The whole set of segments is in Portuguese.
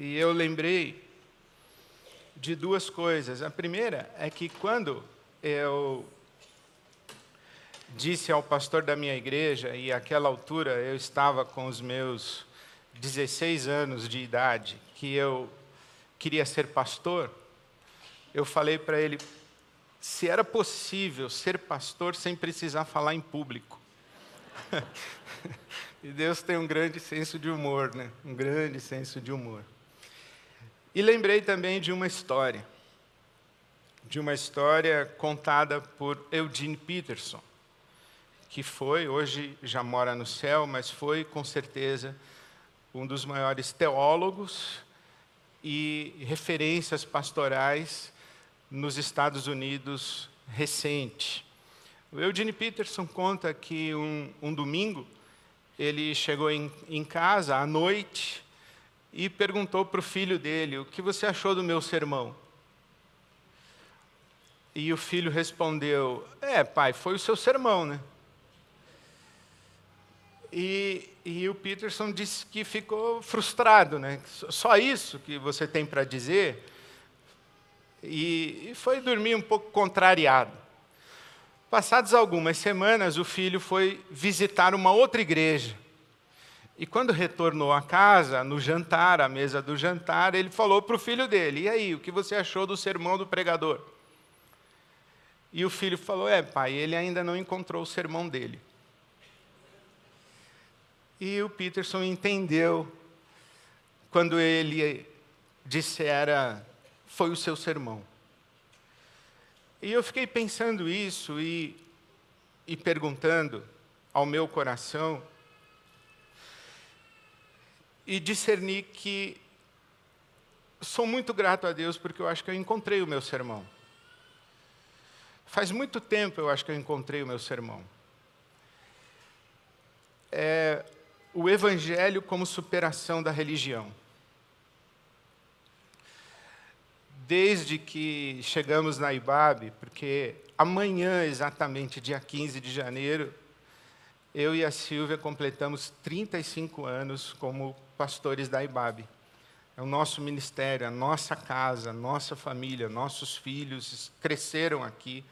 e eu lembrei de duas coisas. A primeira é que quando eu disse ao pastor da minha igreja, e àquela altura eu estava com os meus 16 anos de idade, que eu queria ser pastor, eu falei para ele se era possível ser pastor sem precisar falar em público. e Deus tem um grande senso de humor, né? Um grande senso de humor. E lembrei também de uma história, de uma história contada por Eugene Peterson, que foi, hoje já mora no céu, mas foi com certeza um dos maiores teólogos e referências pastorais nos Estados Unidos recente. O Eugene Peterson conta que um, um domingo ele chegou em, em casa à noite e perguntou para o filho dele: O que você achou do meu sermão? E o filho respondeu: É, pai, foi o seu sermão, né? E, e o Peterson disse que ficou frustrado, né? Só isso que você tem para dizer? E, e foi dormir um pouco contrariado. Passadas algumas semanas, o filho foi visitar uma outra igreja. E quando retornou à casa, no jantar, à mesa do jantar, ele falou para o filho dele: E aí, o que você achou do sermão do pregador? E o filho falou: É, pai, ele ainda não encontrou o sermão dele. E o Peterson entendeu quando ele dissera: Foi o seu sermão. E eu fiquei pensando isso e, e perguntando ao meu coração e discerni que sou muito grato a Deus porque eu acho que eu encontrei o meu sermão. Faz muito tempo eu acho que eu encontrei o meu sermão. É, o Evangelho como superação da religião. Desde que chegamos na IBAB, porque amanhã, exatamente, dia 15 de janeiro, eu e a Silvia completamos 35 anos como pastores da IBAB. É o nosso ministério, a nossa casa, a nossa família, nossos filhos cresceram aqui.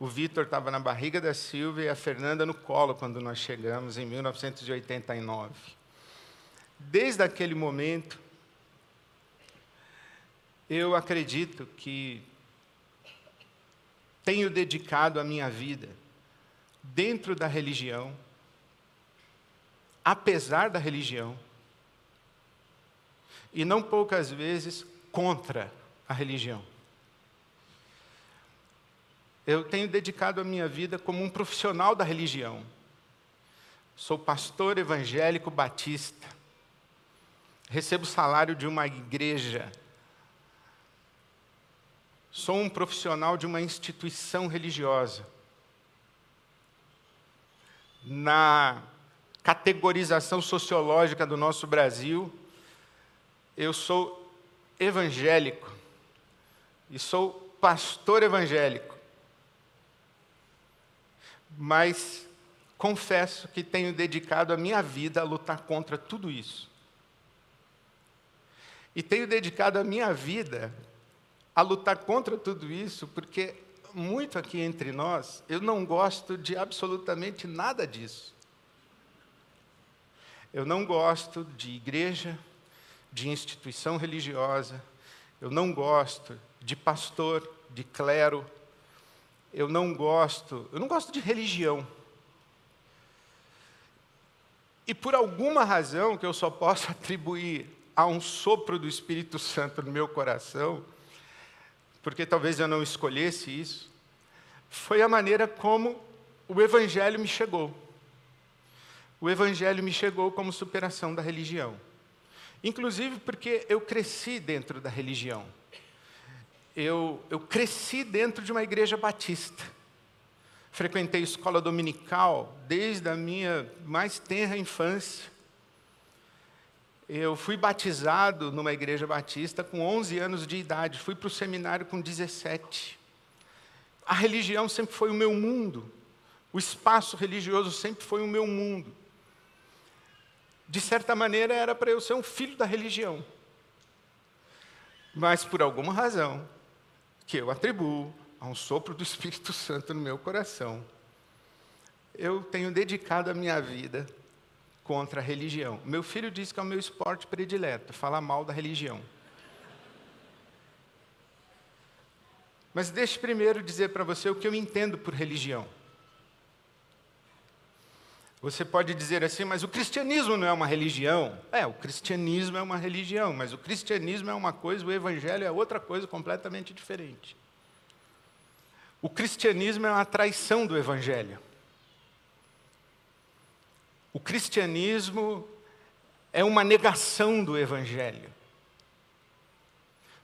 O Vitor estava na barriga da Silvia e a Fernanda no colo quando nós chegamos, em 1989. Desde aquele momento, eu acredito que tenho dedicado a minha vida dentro da religião, apesar da religião, e não poucas vezes contra a religião eu tenho dedicado a minha vida como um profissional da religião. Sou pastor evangélico batista. Recebo salário de uma igreja. Sou um profissional de uma instituição religiosa. Na categorização sociológica do nosso Brasil, eu sou evangélico e sou pastor evangélico mas confesso que tenho dedicado a minha vida a lutar contra tudo isso. E tenho dedicado a minha vida a lutar contra tudo isso, porque muito aqui entre nós, eu não gosto de absolutamente nada disso. Eu não gosto de igreja, de instituição religiosa, eu não gosto de pastor, de clero, eu não gosto, eu não gosto de religião. E por alguma razão que eu só posso atribuir a um sopro do Espírito Santo no meu coração, porque talvez eu não escolhesse isso, foi a maneira como o Evangelho me chegou. O Evangelho me chegou como superação da religião. Inclusive porque eu cresci dentro da religião eu, eu cresci dentro de uma igreja batista. Frequentei escola dominical desde a minha mais tenra infância. Eu fui batizado numa igreja batista com 11 anos de idade, fui para o seminário com 17. A religião sempre foi o meu mundo, o espaço religioso sempre foi o meu mundo. De certa maneira, era para eu ser um filho da religião. mas por alguma razão que eu atribuo a um sopro do Espírito Santo no meu coração, eu tenho dedicado a minha vida contra a religião. Meu filho diz que é o meu esporte predileto, falar mal da religião. Mas deixe primeiro dizer para você o que eu entendo por religião. Você pode dizer assim, mas o cristianismo não é uma religião? É, o cristianismo é uma religião, mas o cristianismo é uma coisa, o evangelho é outra coisa completamente diferente. O cristianismo é uma traição do evangelho. O cristianismo é uma negação do evangelho.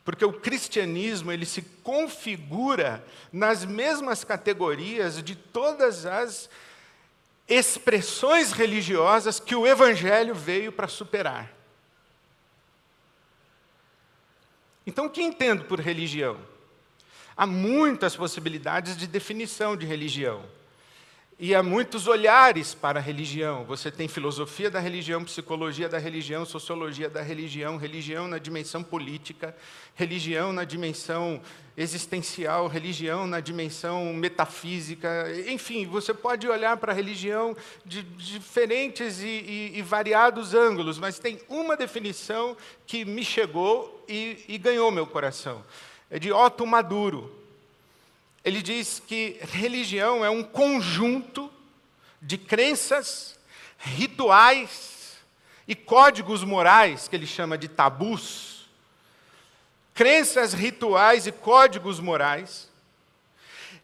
Porque o cristianismo ele se configura nas mesmas categorias de todas as expressões religiosas que o Evangelho veio para superar. Então, o que entendo por religião? Há muitas possibilidades de definição de religião. E há muitos olhares para a religião. Você tem filosofia da religião, psicologia da religião, sociologia da religião, religião na dimensão política, religião na dimensão existencial, religião na dimensão metafísica. Enfim, você pode olhar para a religião de diferentes e, e, e variados ângulos, mas tem uma definição que me chegou e, e ganhou meu coração. É de Otto Maduro ele diz que religião é um conjunto de crenças, rituais e códigos morais, que ele chama de tabus. Crenças, rituais e códigos morais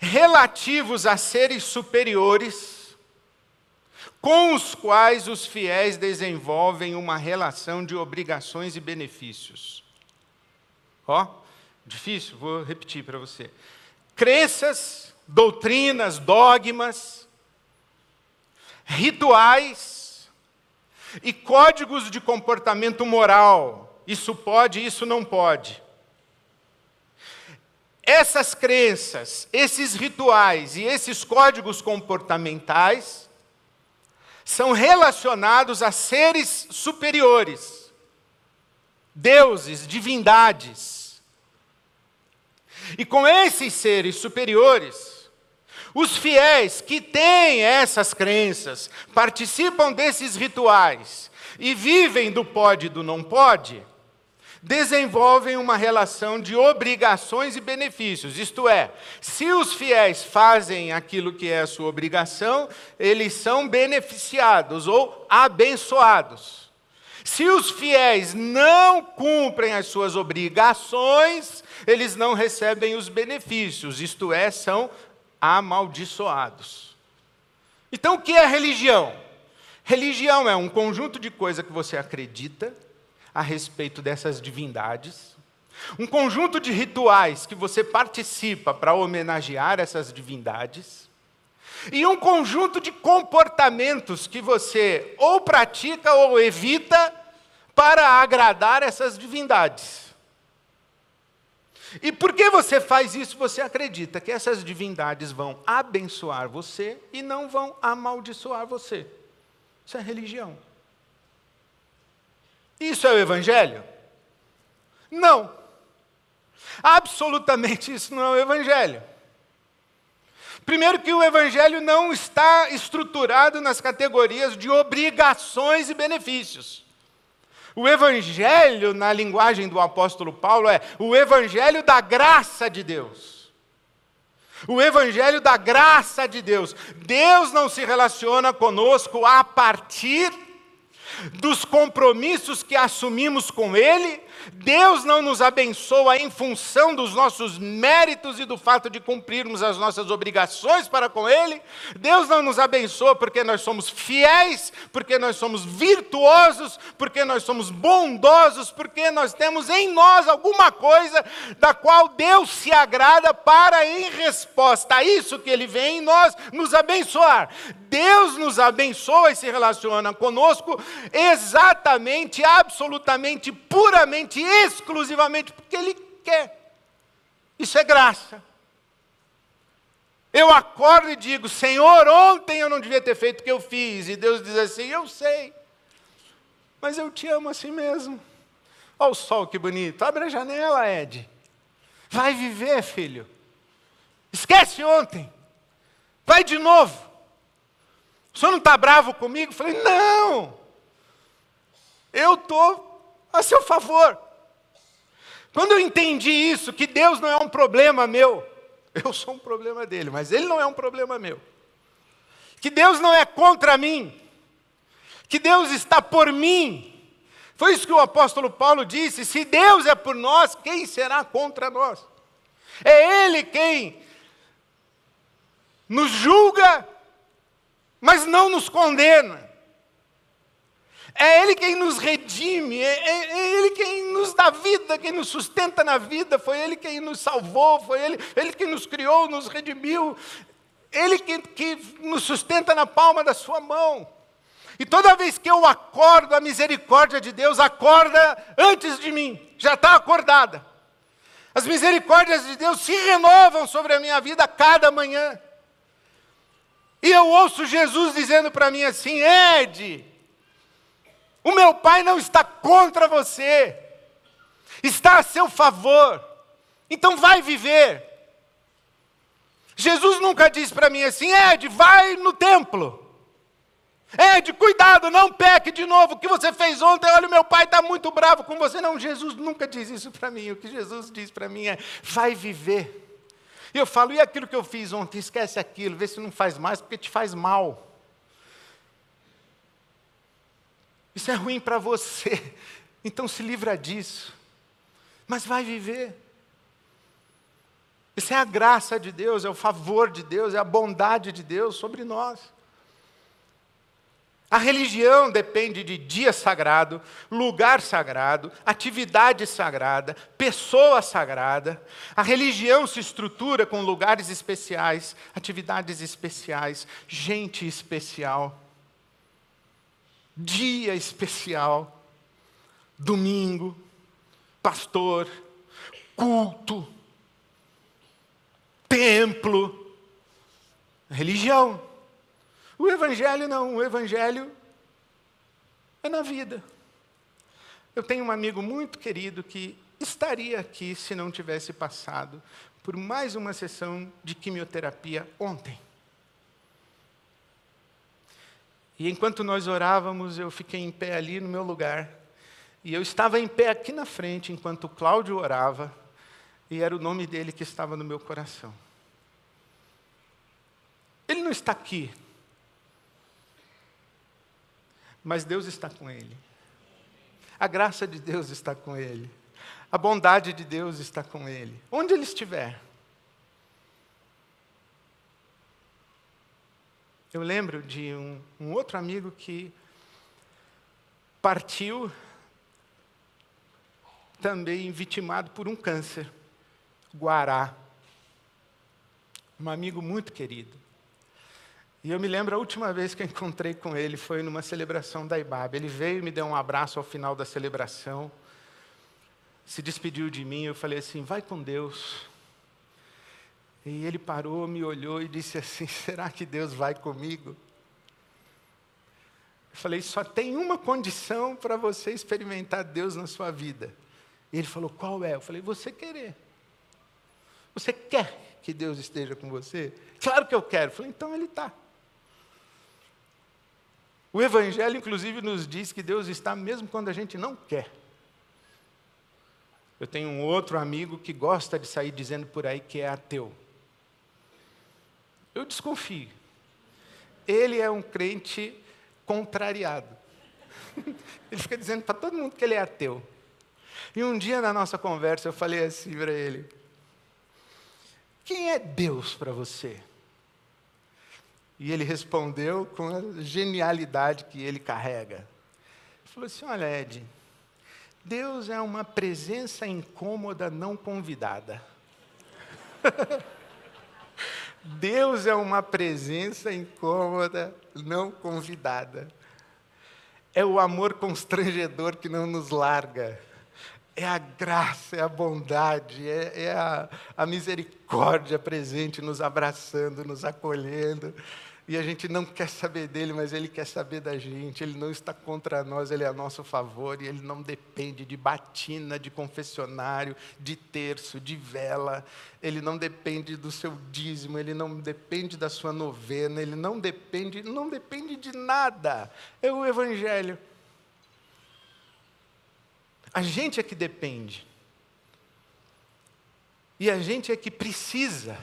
relativos a seres superiores, com os quais os fiéis desenvolvem uma relação de obrigações e benefícios. Ó, difícil, vou repetir para você crenças, doutrinas, dogmas, rituais e códigos de comportamento moral. Isso pode, isso não pode. Essas crenças, esses rituais e esses códigos comportamentais são relacionados a seres superiores, deuses, divindades e com esses seres superiores, os fiéis que têm essas crenças, participam desses rituais e vivem do pode e do não pode, desenvolvem uma relação de obrigações e benefícios. Isto é, se os fiéis fazem aquilo que é a sua obrigação, eles são beneficiados ou abençoados. Se os fiéis não cumprem as suas obrigações, eles não recebem os benefícios, isto é, são amaldiçoados. Então, o que é religião? Religião é um conjunto de coisas que você acredita a respeito dessas divindades, um conjunto de rituais que você participa para homenagear essas divindades, e um conjunto de comportamentos que você ou pratica ou evita para agradar essas divindades. E porque você faz isso, você acredita que essas divindades vão abençoar você e não vão amaldiçoar você. Isso é religião. Isso é o Evangelho? Não. Absolutamente isso não é o Evangelho. Primeiro, que o Evangelho não está estruturado nas categorias de obrigações e benefícios. O Evangelho, na linguagem do apóstolo Paulo, é o Evangelho da graça de Deus. O Evangelho da graça de Deus. Deus não se relaciona conosco a partir dos compromissos que assumimos com Ele, Deus não nos abençoa em função dos nossos méritos e do fato de cumprirmos as nossas obrigações para com Ele. Deus não nos abençoa porque nós somos fiéis, porque nós somos virtuosos, porque nós somos bondosos, porque nós temos em nós alguma coisa da qual Deus se agrada para, em resposta a isso que Ele vem em nós, nos abençoar. Deus nos abençoa e se relaciona conosco exatamente, absolutamente, puramente exclusivamente porque Ele quer. Isso é graça. Eu acordo e digo, Senhor, ontem eu não devia ter feito o que eu fiz. E Deus diz assim: Eu sei, mas eu te amo assim mesmo. Olha o sol que bonito. Abre a janela, Ed. Vai viver, filho. Esquece ontem. Vai de novo. O senhor não está bravo comigo? Falei, não. Eu estou a seu favor. Quando eu entendi isso, que Deus não é um problema meu, eu sou um problema dele, mas ele não é um problema meu. Que Deus não é contra mim, que Deus está por mim. Foi isso que o apóstolo Paulo disse: se Deus é por nós, quem será contra nós? É Ele quem nos julga, mas não nos condena. É Ele quem nos redime, é, é, é, Ele quem nos dá vida, quem nos sustenta na vida, foi Ele quem nos salvou, foi Ele, Ele quem nos criou, nos redimiu, Ele que, que nos sustenta na palma da Sua mão. E toda vez que eu acordo, a misericórdia de Deus acorda antes de mim, já está acordada. As misericórdias de Deus se renovam sobre a minha vida a cada manhã. E eu ouço Jesus dizendo para mim assim: Ed, o meu Pai não está contra você, está a seu favor, então vai viver. Jesus nunca disse para mim assim: Ed, vai no templo. Ed, cuidado, não peque de novo. O que você fez ontem? Olha, meu pai está muito bravo com você. Não, Jesus nunca diz isso para mim. O que Jesus diz para mim é: vai viver. E eu falo, e aquilo que eu fiz ontem? Esquece aquilo, vê se não faz mais, porque te faz mal. Isso é ruim para você. Então se livra disso. Mas vai viver. Isso é a graça de Deus, é o favor de Deus, é a bondade de Deus sobre nós. A religião depende de dia sagrado, lugar sagrado, atividade sagrada, pessoa sagrada. A religião se estrutura com lugares especiais, atividades especiais, gente especial, dia especial, domingo, pastor, culto, templo, religião. O Evangelho não, o Evangelho é na vida. Eu tenho um amigo muito querido que estaria aqui se não tivesse passado por mais uma sessão de quimioterapia ontem. E enquanto nós orávamos, eu fiquei em pé ali no meu lugar. E eu estava em pé aqui na frente enquanto Cláudio orava, e era o nome dele que estava no meu coração. Ele não está aqui mas Deus está com ele. A graça de Deus está com ele. A bondade de Deus está com ele. Onde ele estiver. Eu lembro de um, um outro amigo que partiu também vitimado por um câncer, Guará. Um amigo muito querido. E eu me lembro a última vez que eu encontrei com ele foi numa celebração da IBAB. Ele veio e me deu um abraço ao final da celebração, se despediu de mim. Eu falei assim: vai com Deus. E ele parou, me olhou e disse assim: será que Deus vai comigo? Eu falei: só tem uma condição para você experimentar Deus na sua vida. E ele falou: qual é? Eu falei: você querer. Você quer que Deus esteja com você? Claro que eu quero. Eu falei: então ele está. O Evangelho, inclusive, nos diz que Deus está mesmo quando a gente não quer. Eu tenho um outro amigo que gosta de sair dizendo por aí que é ateu. Eu desconfio. Ele é um crente contrariado. Ele fica dizendo para todo mundo que ele é ateu. E um dia na nossa conversa eu falei assim para ele: Quem é Deus para você? E ele respondeu com a genialidade que ele carrega. Ele falou assim: Olha, Ed, Deus é uma presença incômoda não convidada. Deus é uma presença incômoda não convidada. É o amor constrangedor que não nos larga. É a graça, é a bondade, é, é a, a misericórdia presente nos abraçando, nos acolhendo. E a gente não quer saber dele, mas ele quer saber da gente. Ele não está contra nós, ele é a nosso favor e ele não depende de batina, de confessionário, de terço, de vela. Ele não depende do seu dízimo, ele não depende da sua novena, ele não depende, não depende de nada. É o evangelho. A gente é que depende. E a gente é que precisa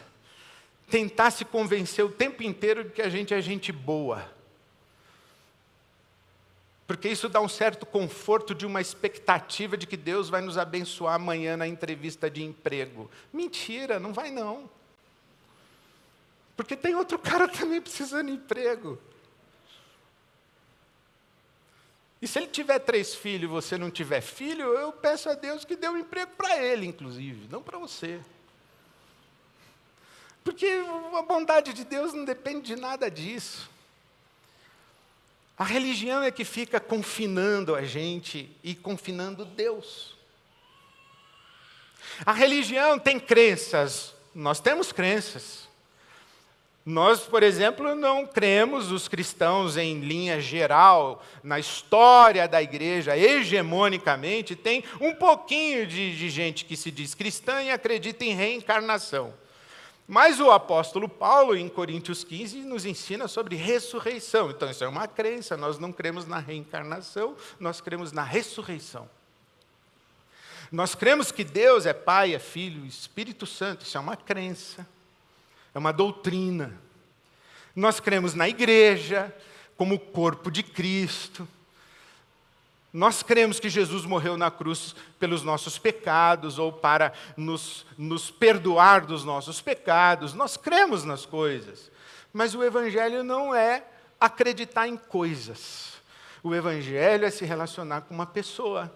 tentar se convencer o tempo inteiro de que a gente é gente boa. Porque isso dá um certo conforto de uma expectativa de que Deus vai nos abençoar amanhã na entrevista de emprego. Mentira, não vai não. Porque tem outro cara também precisando de emprego. E se ele tiver três filhos e você não tiver filho, eu peço a Deus que dê um emprego para ele, inclusive, não para você. Porque a bondade de Deus não depende de nada disso. A religião é que fica confinando a gente e confinando Deus. A religião tem crenças, nós temos crenças. Nós, por exemplo, não cremos, os cristãos, em linha geral, na história da igreja, hegemonicamente, tem um pouquinho de, de gente que se diz cristã e acredita em reencarnação. Mas o apóstolo Paulo, em Coríntios 15, nos ensina sobre ressurreição. Então, isso é uma crença, nós não cremos na reencarnação, nós cremos na ressurreição. Nós cremos que Deus é Pai, é Filho, Espírito Santo, isso é uma crença, é uma doutrina. Nós cremos na igreja, como corpo de Cristo. Nós cremos que Jesus morreu na cruz pelos nossos pecados ou para nos, nos perdoar dos nossos pecados. Nós cremos nas coisas. Mas o Evangelho não é acreditar em coisas. O Evangelho é se relacionar com uma pessoa.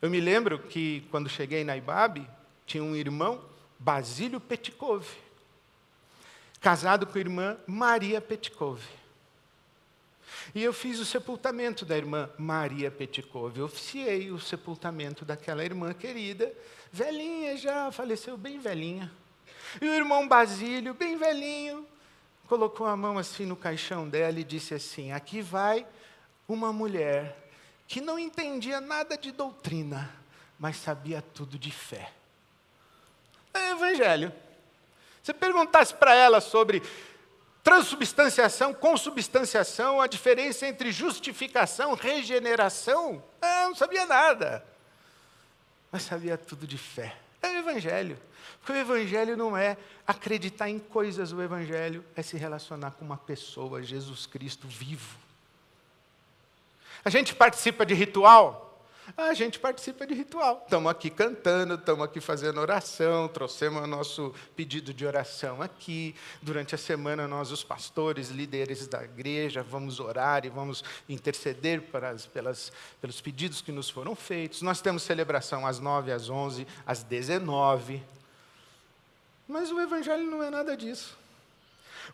Eu me lembro que, quando cheguei na Ibabe, tinha um irmão, Basílio Petkov, casado com a irmã Maria Petkov. E eu fiz o sepultamento da irmã Maria Petkov. Eu oficiei o sepultamento daquela irmã querida, velhinha já, faleceu bem velhinha. E o irmão Basílio, bem velhinho, colocou a mão assim no caixão dela e disse assim: Aqui vai uma mulher que não entendia nada de doutrina, mas sabia tudo de fé. É evangelho. Se perguntasse para ela sobre Transubstanciação, consubstanciação, a diferença entre justificação, regeneração. Ah, não sabia nada. Mas sabia tudo de fé. É o Evangelho. Porque o Evangelho não é acreditar em coisas, o Evangelho é se relacionar com uma pessoa, Jesus Cristo vivo. A gente participa de ritual, a gente participa de ritual. Estamos aqui cantando, estamos aqui fazendo oração, trouxemos o nosso pedido de oração aqui. Durante a semana, nós, os pastores, líderes da igreja, vamos orar e vamos interceder as, pelas, pelos pedidos que nos foram feitos. Nós temos celebração às 9, às 11, às 19. Mas o Evangelho não é nada disso.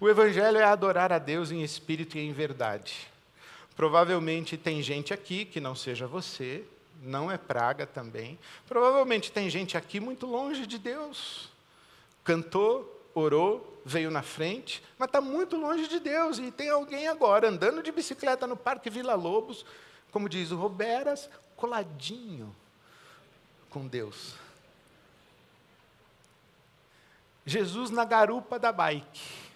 O Evangelho é adorar a Deus em espírito e em verdade. Provavelmente tem gente aqui que não seja você, não é praga também. Provavelmente tem gente aqui muito longe de Deus. Cantou, orou, veio na frente, mas está muito longe de Deus. E tem alguém agora andando de bicicleta no Parque Vila Lobos, como diz o Roberas, coladinho com Deus. Jesus na garupa da bike.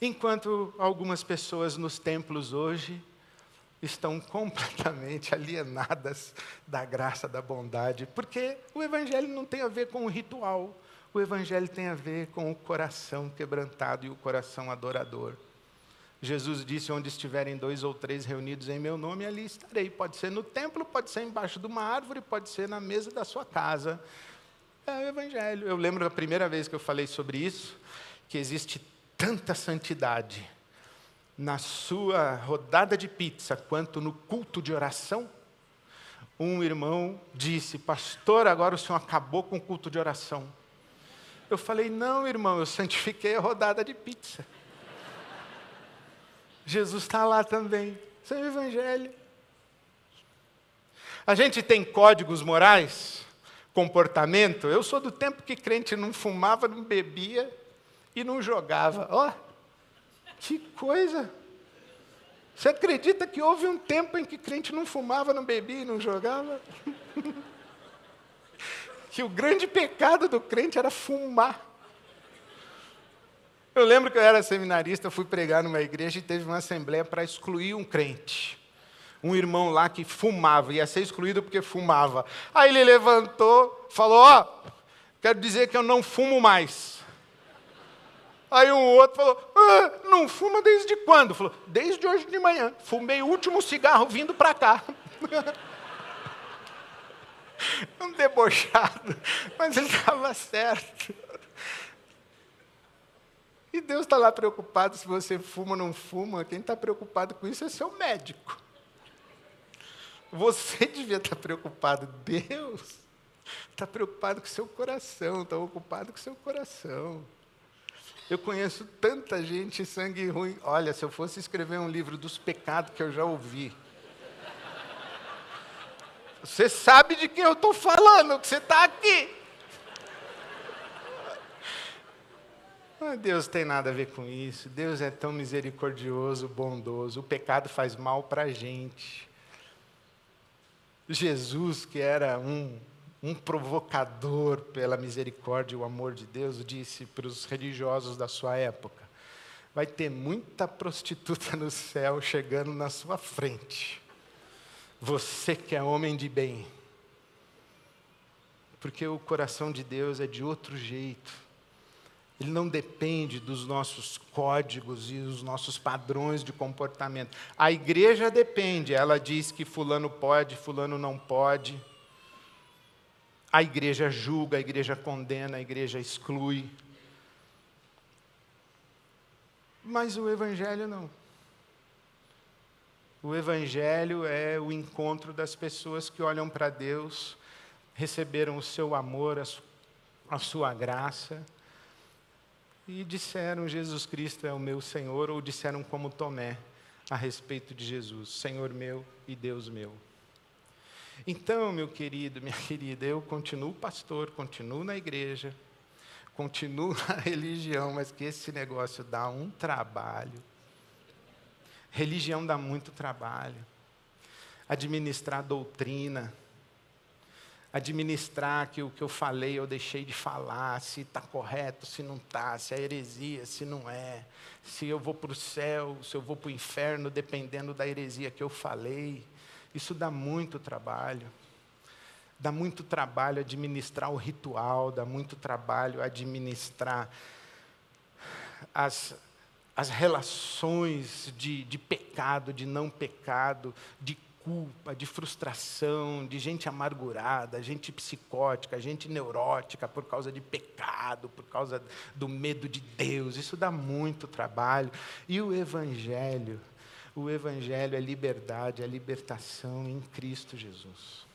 Enquanto algumas pessoas nos templos hoje estão completamente alienadas da graça, da bondade, porque o Evangelho não tem a ver com o ritual, o Evangelho tem a ver com o coração quebrantado e o coração adorador. Jesus disse: Onde estiverem dois ou três reunidos em meu nome, ali estarei. Pode ser no templo, pode ser embaixo de uma árvore, pode ser na mesa da sua casa. É o Evangelho. Eu lembro a primeira vez que eu falei sobre isso, que existe tanta santidade na sua rodada de pizza quanto no culto de oração, um irmão disse: Pastor, agora o senhor acabou com o culto de oração. Eu falei: Não, irmão, eu santifiquei a rodada de pizza. Jesus está lá também. Isso é o Evangelho. A gente tem códigos morais, comportamento. Eu sou do tempo que crente não fumava, não bebia e não jogava. Ó, oh, que coisa! Você acredita que houve um tempo em que crente não fumava, não bebia e não jogava? que o grande pecado do crente era fumar. Eu lembro que eu era seminarista, fui pregar numa igreja e teve uma assembleia para excluir um crente. Um irmão lá que fumava, ia ser excluído porque fumava. Aí ele levantou, falou: Ó, oh, quero dizer que eu não fumo mais. Aí um outro falou: ah, não fuma desde quando? Falou: desde hoje de manhã. Fumei o último cigarro vindo para cá. um debochado, mas ele estava certo. E Deus está lá preocupado se você fuma ou não fuma. Quem está preocupado com isso é seu médico. Você devia estar tá preocupado. Deus está preocupado com seu coração, está ocupado com seu coração. Eu conheço tanta gente sangue ruim. Olha, se eu fosse escrever um livro dos pecados que eu já ouvi. Você sabe de quem eu estou falando, que você está aqui. Mas Deus tem nada a ver com isso. Deus é tão misericordioso, bondoso. O pecado faz mal para a gente. Jesus, que era um um provocador pela misericórdia e o amor de Deus, disse para os religiosos da sua época: vai ter muita prostituta no céu chegando na sua frente. Você que é homem de bem. Porque o coração de Deus é de outro jeito. Ele não depende dos nossos códigos e dos nossos padrões de comportamento. A igreja depende, ela diz que fulano pode, fulano não pode. A igreja julga, a igreja condena, a igreja exclui. Mas o Evangelho não. O Evangelho é o encontro das pessoas que olham para Deus, receberam o seu amor, a sua graça, e disseram: Jesus Cristo é o meu Senhor, ou disseram como Tomé a respeito de Jesus: Senhor meu e Deus meu. Então, meu querido, minha querida, eu continuo pastor, continuo na igreja, continuo na religião, mas que esse negócio dá um trabalho. Religião dá muito trabalho. Administrar doutrina, administrar que o que eu falei eu deixei de falar, se está correto, se não está, se é heresia, se não é, se eu vou para o céu, se eu vou para o inferno, dependendo da heresia que eu falei. Isso dá muito trabalho. Dá muito trabalho administrar o ritual, dá muito trabalho administrar as, as relações de, de pecado, de não pecado, de culpa, de frustração, de gente amargurada, gente psicótica, gente neurótica por causa de pecado, por causa do medo de Deus. Isso dá muito trabalho. E o Evangelho o Evangelho é liberdade, é libertação em Cristo Jesus.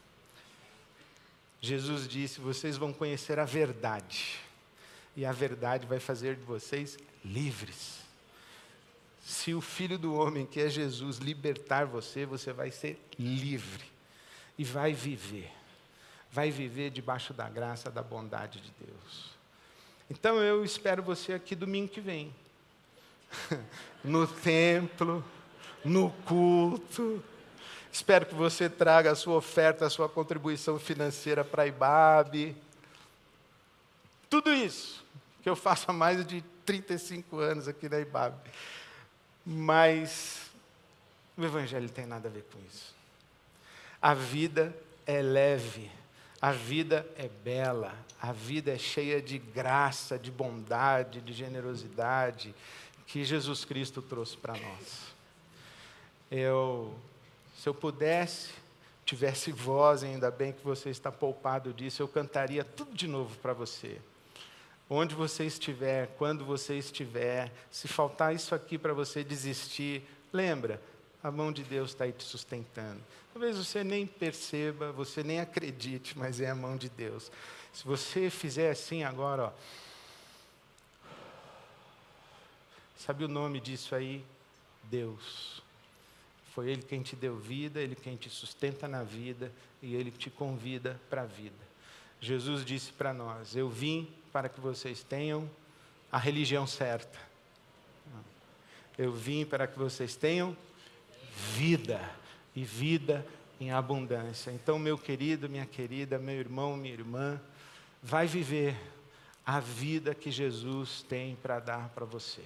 Jesus disse: vocês vão conhecer a verdade, e a verdade vai fazer de vocês livres. Se o Filho do Homem, que é Jesus, libertar você, você vai ser livre e vai viver. Vai viver debaixo da graça, da bondade de Deus. Então eu espero você aqui domingo que vem. no templo no culto. Espero que você traga a sua oferta, a sua contribuição financeira para a IBAB. Tudo isso que eu faço há mais de 35 anos aqui na IBAB. Mas o Evangelho tem nada a ver com isso. A vida é leve, a vida é bela, a vida é cheia de graça, de bondade, de generosidade que Jesus Cristo trouxe para nós. Eu, se eu pudesse, tivesse voz, ainda bem que você está poupado disso, eu cantaria tudo de novo para você. Onde você estiver, quando você estiver, se faltar isso aqui para você desistir, lembra, a mão de Deus está aí te sustentando. Talvez você nem perceba, você nem acredite, mas é a mão de Deus. Se você fizer assim agora, ó, sabe o nome disso aí? Deus. Foi Ele quem te deu vida, Ele quem te sustenta na vida e Ele te convida para a vida. Jesus disse para nós: Eu vim para que vocês tenham a religião certa. Eu vim para que vocês tenham vida e vida em abundância. Então, meu querido, minha querida, meu irmão, minha irmã, vai viver a vida que Jesus tem para dar para você.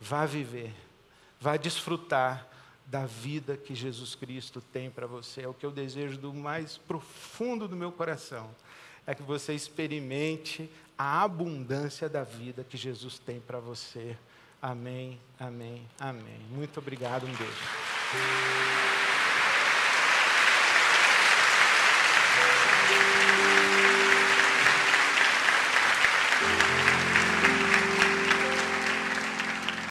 Vá viver, vá desfrutar da vida que Jesus Cristo tem para você. É o que eu desejo do mais profundo do meu coração. É que você experimente a abundância da vida que Jesus tem para você. Amém, amém, amém. Muito obrigado, um beijo.